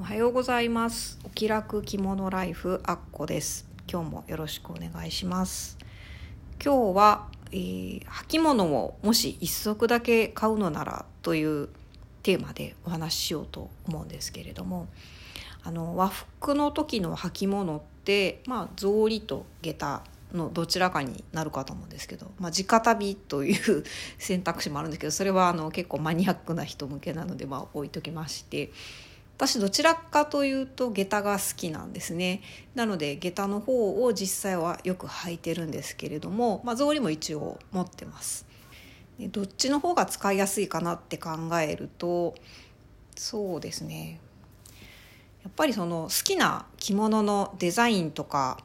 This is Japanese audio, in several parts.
おはようございます。お気楽着物ライフアッコです。今日もよろしくお願いします。今日は、えー、履物をもし一足だけ買うのならというテーマでお話ししようと思うんですけれどもあの和服の時の履物ってまあ草履と下駄のどちらかになるかと思うんですけど、まあ、直旅という 選択肢もあるんですけどそれはあの結構マニアックな人向けなのでまあ置いときまして私どちらかというと下駄が好きなんですね。なので下駄の方を実際はよく履いてるんですけれども、まあ、草履も一応持ってます。どっちの方が使いやすいかなって考えるとそうですね。やっぱりその好きな着物のデザインとか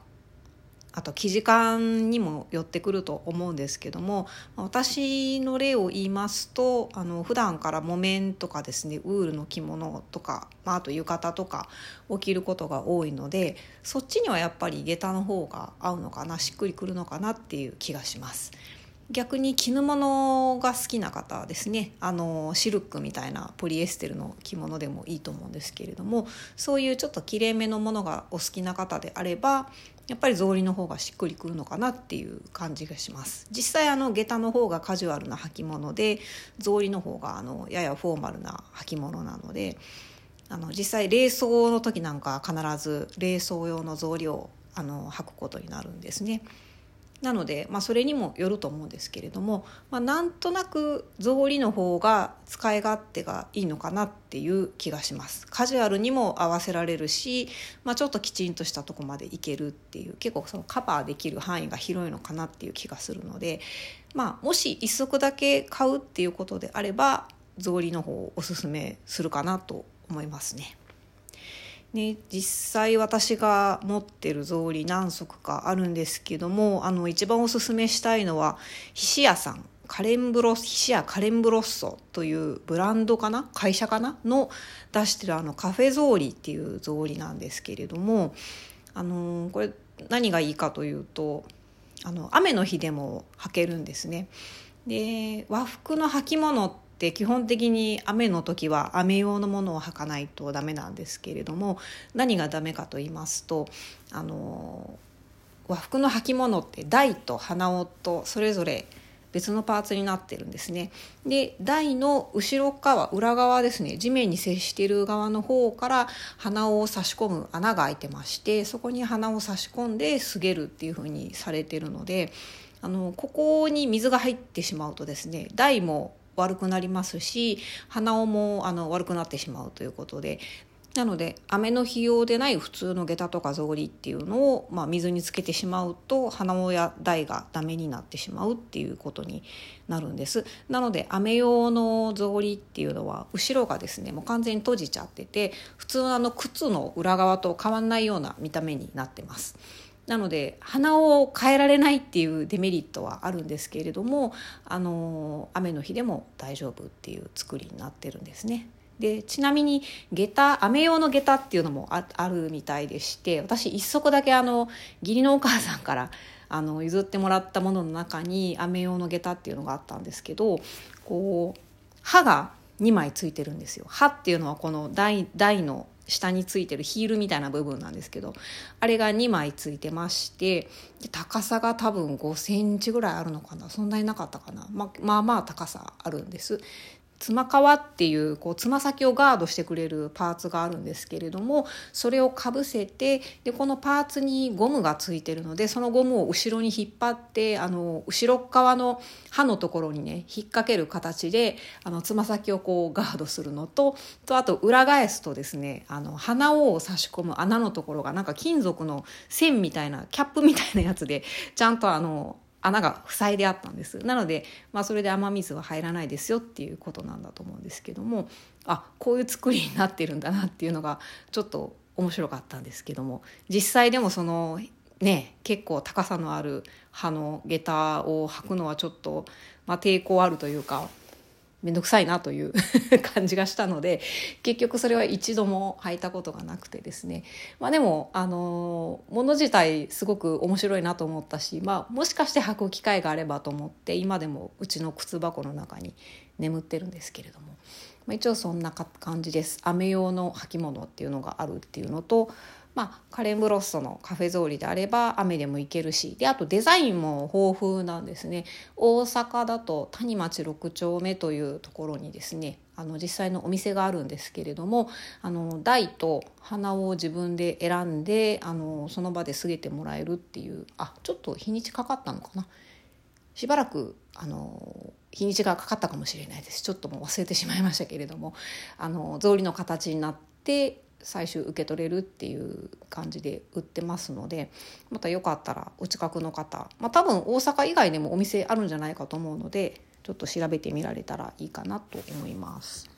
あと生地感にも寄ってくると思うんですけども私の例を言いますとあの普段から木綿とかですねウールの着物とか、まあ、あと浴衣とかを着ることが多いのでそっちにはやっぱり下駄の方が合うのかなしっくりくるのかなっていう気がします。逆に絹物が好きな方はですねあのシルクみたいなポリエステルの着物でもいいと思うんですけれどもそういうちょっときれいめのものがお好きな方であればやっぱり草履の方がしっくりくるのかなっていう感じがします実際あの下駄の方がカジュアルな履物で草履の方があのややフォーマルな履物なのであの実際冷装の時なんか必ず冷装用の草履をあの履くことになるんですね。なので、まあ、それにもよると思うんですけれども、まあ、なんとなく草履の方が使い勝手がいいのかなっていう気がしますカジュアルにも合わせられるし、まあ、ちょっときちんとしたとこまでいけるっていう結構そのカバーできる範囲が広いのかなっていう気がするので、まあ、もし1足だけ買うっていうことであれば草履の方をおすすめするかなと思いますね。ね、実際私が持ってる草履何足かあるんですけどもあの一番おすすめしたいのはひし屋さんカレンブロひし屋カレンブロッソというブランドかな会社かなの出してるあのカフェ草履っていう草履なんですけれどもあのこれ何がいいかというとあの雨の日でも履けるんですね。で和服の履物って基本的に雨の時は雨用のものを履かないとダメなんですけれども何がダメかと言いますとあの和服の履物って台と鼻緒とそれぞれ別のパーツになってるんですね。で台の後ろ側裏側ですね地面に接している側の方から鼻緒を差し込む穴が開いてましてそこに鼻を差し込んですげるっていう風にされてるのであのここに水が入ってしまうとですね台も悪くなりますし鼻緒もあの悪くなってしまうということでなので雨の日用でない普通の下駄とか草履っていうのを、まあ、水につけてしまうと鼻緒や台がダメになってしまうっていうことになるんですなので雨用の草履っていうのは後ろがですねもう完全に閉じちゃってて普通のあの靴の裏側と変わんないような見た目になってます。なので鼻を変えられないっていうデメリットはあるんですけれどもあの雨の日でも大丈夫っていう作りになってるんですね。でちなみに下駄雨用の下駄っていうのもあるみたいでして私一足だけあの義理のお母さんからあの譲ってもらったものの中に雨用の下駄っていうのがあったんですけどこう刃が2枚ついてるんですよ。刃っていうのはこの台台の下についてるヒールみたいな部分なんですけどあれが2枚ついてまして高さが多分5センチぐらいあるのかな。そんなになかったかな、ままあまあ高さあるんです。つま皮っていうこうつま先をガードしてくれるパーツがあるんですけれどもそれをかぶせてでこのパーツにゴムがついてるのでそのゴムを後ろに引っ張ってあの後ろ側の刃のところにね引っ掛ける形であのつま先をこうガードするのととあと裏返すとですねあの鼻を差し込む穴のところがなんか金属の線みたいなキャップみたいなやつでちゃんとあの穴が塞いであったんです。なので、まあ、それで雨水は入らないですよっていうことなんだと思うんですけどもあこういう作りになってるんだなっていうのがちょっと面白かったんですけども実際でもそのね結構高さのある葉の下駄を履くのはちょっと、まあ、抵抗あるというか面倒くさいなという 感じがしたので結局それは一度も履いたことがなくてですね。まあでもあの物自体すごく面白いなと思ったし、まあ、もしかして履く機会があればと思って今でもうちの靴箱の中に眠ってるんですけれども、まあ、一応そんな感じです。雨用の履物っていうのがあるっていうのとまあ、カレンブロッソのカフェ草履であれば雨でもいけるしであとデザインも豊富なんですね。大阪だと谷町6丁目というところにですねあの実際のお店があるんですけれどもあの台と花を自分で選んであのその場で告げてもらえるっていうあちょっと日にちかかったのかな。しばらくあの日にちがかかったかもしれないです。ちょっともう忘れてしまいましたけれどもあの草履の形になって最終受け取れるっていう感じで売ってますのでまたよかったらお近くの方、まあ、多分大阪以外でもお店あるんじゃないかと思うのでちょっと調べてみられたらいいかなと思います。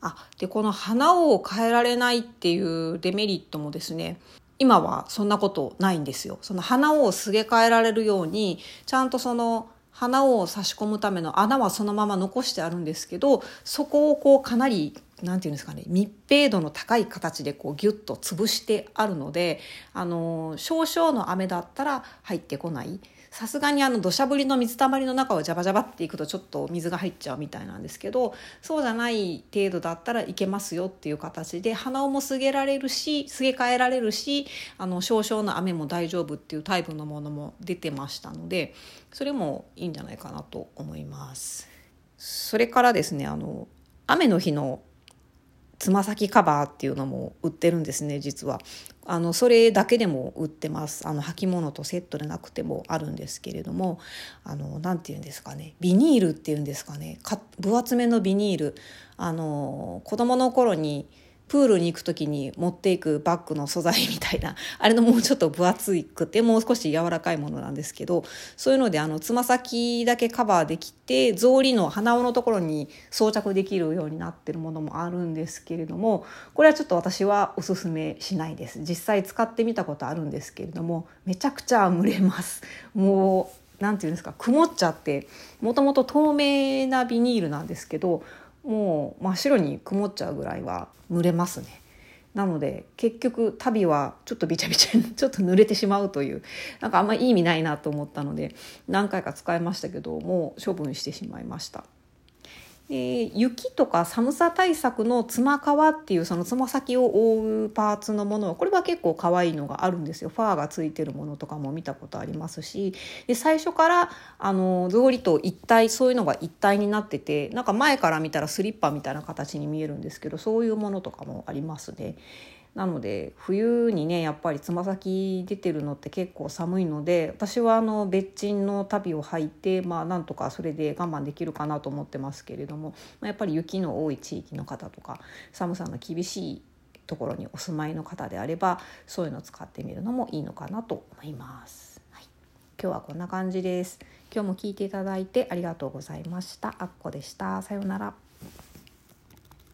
あでこの花を変えられないっていうデメリットもですね今はそんなことないんですよ。その花をすげ替えられるようにちゃんとその花を差し込むための穴はそのまま残してあるんですけどそこをこうかなりなんていうんですかね密閉度の高い形でこうギュッと潰してあるのであの少々の雨だったら入ってこない。さすがにあの土砂降りの水たまりの中をジャバジャバっていくとちょっと水が入っちゃうみたいなんですけどそうじゃない程度だったらいけますよっていう形で鼻をもすげられるしすげ替えられるしあの少々の雨も大丈夫っていうタイプのものも出てましたのでそれもいいんじゃないかなと思います。それからですねあの雨の日のつま先カバーっていうのも売ってるんですね実は。あのそれだけでも売ってます。あの履物とセットでなくてもあるんですけれどもあのなて言うんですかねビニールっていうんですかね分厚めのビニール。あの子供の頃にプールに行く時に持っていくバッグの素材みたいな あれのもうちょっと分厚くてもう少し柔らかいものなんですけどそういうのであのつま先だけカバーできて草履の鼻緒のところに装着できるようになってるものもあるんですけれどもこれはちょっと私はおすすめしないです。実際使ってみたことあるんですけれどもめちゃくちゃ蒸れます。もう何て言うんですか曇っちゃってもともと透明なビニールなんですけどもう真っ白に曇っちゃうぐらいは濡れますね。なので結局足袋はちょっとびちゃびちゃに ちょっと濡れてしまうというなんかあんまいい意味ないなと思ったので何回か使いましたけどもう処分してしまいました。えー、雪とか寒さ対策のつま皮っていうそのつま先を覆うパーツのものはこれは結構可愛いのがあるんですよファーがついてるものとかも見たことありますしで最初からあの草履と一体そういうのが一体になっててなんか前から見たらスリッパみたいな形に見えるんですけどそういうものとかもありますね。なので冬にねやっぱりつま先出てるのって結構寒いので私はあの別賃の旅を履いてまあなんとかそれで我慢できるかなと思ってますけれども、まあ、やっぱり雪の多い地域の方とか寒さの厳しいところにお住まいの方であればそういうのを使ってみるのもいいのかなと思います。はい、今日はこんな感じです。今日も聞いていただいてありがとうございました。あっこでした。さようなら。